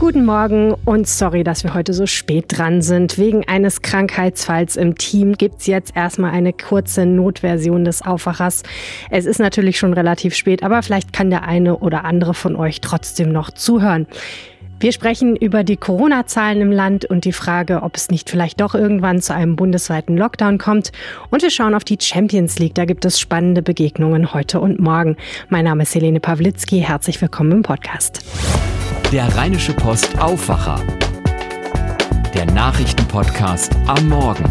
Guten Morgen und sorry, dass wir heute so spät dran sind. Wegen eines Krankheitsfalls im Team gibt es jetzt erstmal eine kurze Notversion des Aufwachers. Es ist natürlich schon relativ spät, aber vielleicht kann der eine oder andere von euch trotzdem noch zuhören. Wir sprechen über die Corona-Zahlen im Land und die Frage, ob es nicht vielleicht doch irgendwann zu einem bundesweiten Lockdown kommt. Und wir schauen auf die Champions League. Da gibt es spannende Begegnungen heute und morgen. Mein Name ist Helene Pawlitzki. Herzlich willkommen im Podcast. Der Rheinische Post Aufwacher. Der Nachrichtenpodcast am Morgen.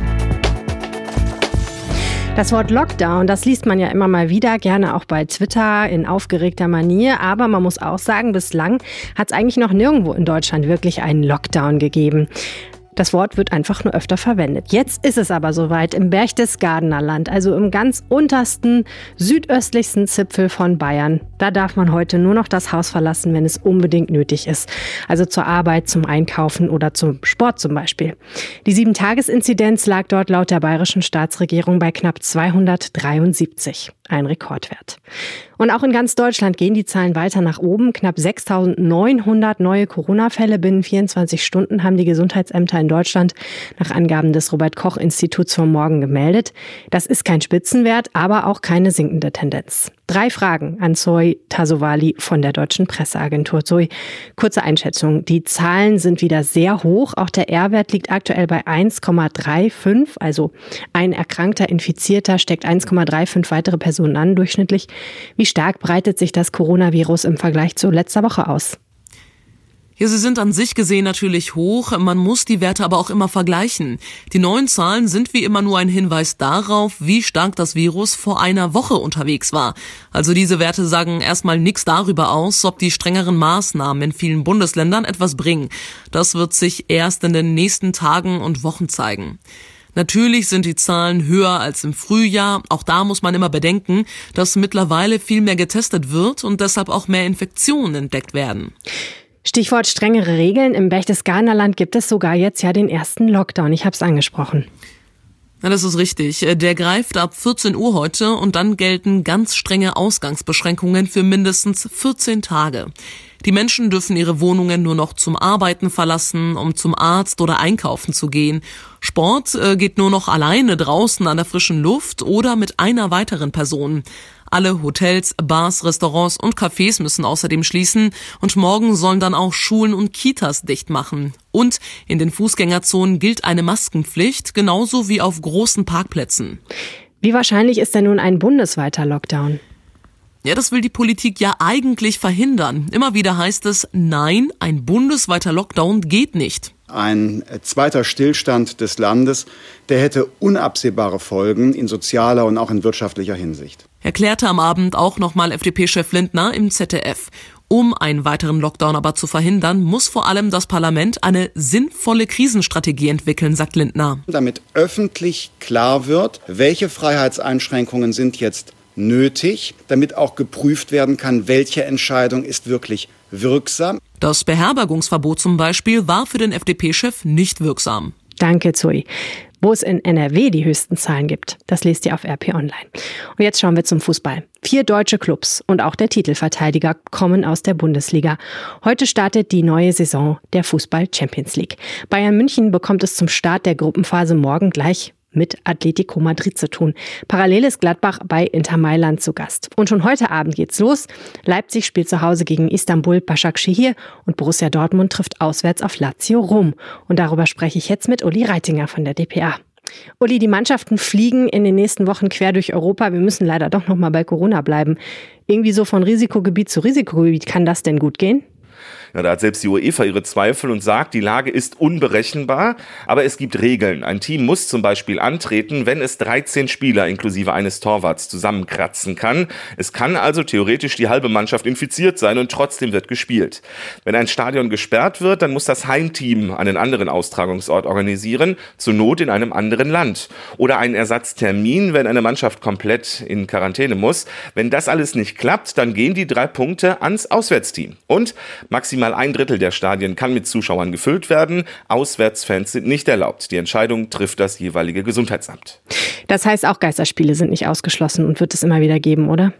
Das Wort Lockdown, das liest man ja immer mal wieder, gerne auch bei Twitter in aufgeregter Manier. Aber man muss auch sagen, bislang hat es eigentlich noch nirgendwo in Deutschland wirklich einen Lockdown gegeben. Das Wort wird einfach nur öfter verwendet. Jetzt ist es aber soweit im Berchtesgadener Land, also im ganz untersten, südöstlichsten Zipfel von Bayern. Da darf man heute nur noch das Haus verlassen, wenn es unbedingt nötig ist. Also zur Arbeit, zum Einkaufen oder zum Sport zum Beispiel. Die Sieben-Tages-Inzidenz lag dort laut der bayerischen Staatsregierung bei knapp 273. Ein Rekordwert. Und auch in ganz Deutschland gehen die Zahlen weiter nach oben. Knapp 6.900 neue Corona-Fälle binnen 24 Stunden haben die Gesundheitsämter in Deutschland nach Angaben des Robert-Koch-Instituts vom Morgen gemeldet. Das ist kein Spitzenwert, aber auch keine sinkende Tendenz. Drei Fragen an Zoe Tasovali von der Deutschen Presseagentur. Zoe, kurze Einschätzung. Die Zahlen sind wieder sehr hoch. Auch der R-Wert liegt aktuell bei 1,35. Also ein erkrankter Infizierter steckt 1,35 weitere Personen an, durchschnittlich. Wie stark breitet sich das Coronavirus im Vergleich zu letzter Woche aus? Ja, sie sind an sich gesehen natürlich hoch, man muss die Werte aber auch immer vergleichen. Die neuen Zahlen sind wie immer nur ein Hinweis darauf, wie stark das Virus vor einer Woche unterwegs war. Also diese Werte sagen erstmal nichts darüber aus, ob die strengeren Maßnahmen in vielen Bundesländern etwas bringen. Das wird sich erst in den nächsten Tagen und Wochen zeigen. Natürlich sind die Zahlen höher als im Frühjahr. Auch da muss man immer bedenken, dass mittlerweile viel mehr getestet wird und deshalb auch mehr Infektionen entdeckt werden. Stichwort strengere Regeln. Im Berchtesgadener Land gibt es sogar jetzt ja den ersten Lockdown. Ich habe es angesprochen. Ja, das ist richtig. Der greift ab 14 Uhr heute und dann gelten ganz strenge Ausgangsbeschränkungen für mindestens 14 Tage. Die Menschen dürfen ihre Wohnungen nur noch zum Arbeiten verlassen, um zum Arzt oder einkaufen zu gehen. Sport äh, geht nur noch alleine draußen an der frischen Luft oder mit einer weiteren Person. Alle Hotels, Bars, Restaurants und Cafés müssen außerdem schließen und morgen sollen dann auch Schulen und Kitas dicht machen. Und in den Fußgängerzonen gilt eine Maskenpflicht, genauso wie auf großen Parkplätzen. Wie wahrscheinlich ist denn nun ein bundesweiter Lockdown? Ja, das will die Politik ja eigentlich verhindern. Immer wieder heißt es, nein, ein bundesweiter Lockdown geht nicht. Ein zweiter Stillstand des Landes, der hätte unabsehbare Folgen in sozialer und auch in wirtschaftlicher Hinsicht. Erklärte am Abend auch nochmal FDP-Chef Lindner im ZDF. Um einen weiteren Lockdown aber zu verhindern, muss vor allem das Parlament eine sinnvolle Krisenstrategie entwickeln, sagt Lindner. Damit öffentlich klar wird, welche Freiheitseinschränkungen sind jetzt nötig, damit auch geprüft werden kann, welche Entscheidung ist wirklich wirksam. Das Beherbergungsverbot zum Beispiel war für den FDP-Chef nicht wirksam. Danke, Zoe. Wo es in NRW die höchsten Zahlen gibt, das lest ihr auf RP Online. Und jetzt schauen wir zum Fußball. Vier deutsche Clubs und auch der Titelverteidiger kommen aus der Bundesliga. Heute startet die neue Saison der Fußball Champions League. Bayern München bekommt es zum Start der Gruppenphase morgen gleich mit Atletico Madrid zu tun. Parallel ist Gladbach bei Inter Mailand zu Gast. Und schon heute Abend geht's los. Leipzig spielt zu Hause gegen Istanbul Başakşehir und Borussia Dortmund trifft auswärts auf Lazio Rom. Und darüber spreche ich jetzt mit Uli Reitinger von der DPA. Uli, die Mannschaften fliegen in den nächsten Wochen quer durch Europa. Wir müssen leider doch noch mal bei Corona bleiben. Irgendwie so von Risikogebiet zu Risikogebiet. Kann das denn gut gehen? Ja, da hat selbst die UEFA ihre Zweifel und sagt, die Lage ist unberechenbar, aber es gibt Regeln. Ein Team muss zum Beispiel antreten, wenn es 13 Spieler inklusive eines Torwarts zusammenkratzen kann. Es kann also theoretisch die halbe Mannschaft infiziert sein und trotzdem wird gespielt. Wenn ein Stadion gesperrt wird, dann muss das Heimteam einen anderen Austragungsort organisieren, zur Not in einem anderen Land. Oder einen Ersatztermin, wenn eine Mannschaft komplett in Quarantäne muss. Wenn das alles nicht klappt, dann gehen die drei Punkte ans Auswärtsteam. Und maximal ein Drittel der Stadien kann mit Zuschauern gefüllt werden. Auswärtsfans sind nicht erlaubt. Die Entscheidung trifft das jeweilige Gesundheitsamt. Das heißt, auch Geisterspiele sind nicht ausgeschlossen und wird es immer wieder geben, oder?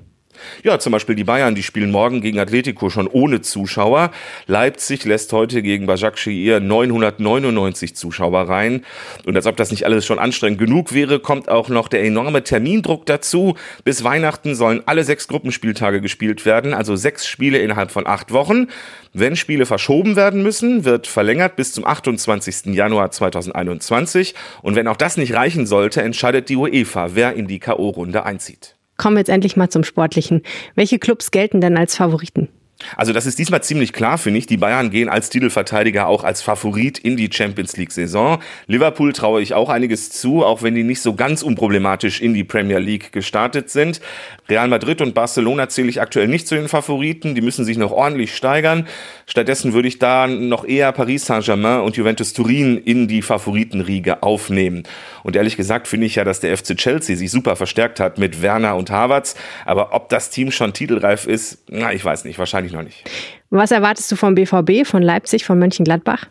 Ja, zum Beispiel die Bayern, die spielen morgen gegen Atletico schon ohne Zuschauer. Leipzig lässt heute gegen Bajak Shehir 999 Zuschauer rein. Und als ob das nicht alles schon anstrengend genug wäre, kommt auch noch der enorme Termindruck dazu. Bis Weihnachten sollen alle sechs Gruppenspieltage gespielt werden, also sechs Spiele innerhalb von acht Wochen. Wenn Spiele verschoben werden müssen, wird verlängert bis zum 28. Januar 2021. Und wenn auch das nicht reichen sollte, entscheidet die UEFA, wer in die K.O.-Runde einzieht. Kommen wir jetzt endlich mal zum Sportlichen. Welche Clubs gelten denn als Favoriten? Also das ist diesmal ziemlich klar, finde ich. Die Bayern gehen als Titelverteidiger auch als Favorit in die Champions League-Saison. Liverpool traue ich auch einiges zu, auch wenn die nicht so ganz unproblematisch in die Premier League gestartet sind. Real Madrid und Barcelona zähle ich aktuell nicht zu den Favoriten. Die müssen sich noch ordentlich steigern. Stattdessen würde ich da noch eher Paris Saint-Germain und Juventus Turin in die Favoritenriege aufnehmen. Und ehrlich gesagt finde ich ja, dass der FC Chelsea sich super verstärkt hat mit Werner und Havertz. Aber ob das Team schon titelreif ist, na, ich weiß nicht. Wahrscheinlich ich noch nicht. Was erwartest du vom BVB, von Leipzig, von Mönchengladbach?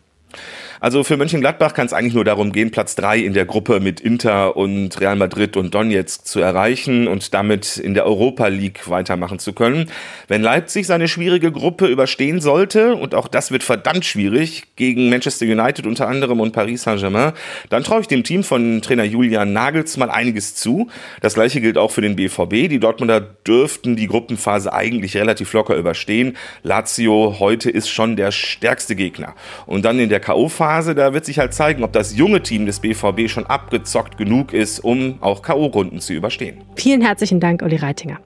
Also für Mönchengladbach kann es eigentlich nur darum gehen, Platz drei in der Gruppe mit Inter und Real Madrid und Donetsk zu erreichen und damit in der Europa League weitermachen zu können. Wenn Leipzig seine schwierige Gruppe überstehen sollte, und auch das wird verdammt schwierig, gegen Manchester United unter anderem und Paris Saint-Germain, dann traue ich dem Team von Trainer Julian Nagelsmann einiges zu. Das gleiche gilt auch für den BVB. Die Dortmunder dürften die Gruppenphase eigentlich relativ locker überstehen. Lazio heute ist schon der stärkste Gegner. Und dann in der K.O.-Phase Phase, da wird sich halt zeigen, ob das junge Team des BVB schon abgezockt genug ist, um auch K.O.-Runden zu überstehen. Vielen herzlichen Dank, Uli Reitinger.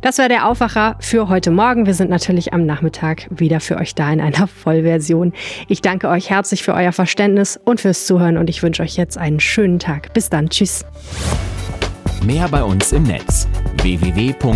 Das war der Aufwacher für heute Morgen. Wir sind natürlich am Nachmittag wieder für euch da in einer Vollversion. Ich danke euch herzlich für euer Verständnis und fürs Zuhören und ich wünsche euch jetzt einen schönen Tag. Bis dann. Tschüss. Mehr bei uns im Netz www.rp-online.de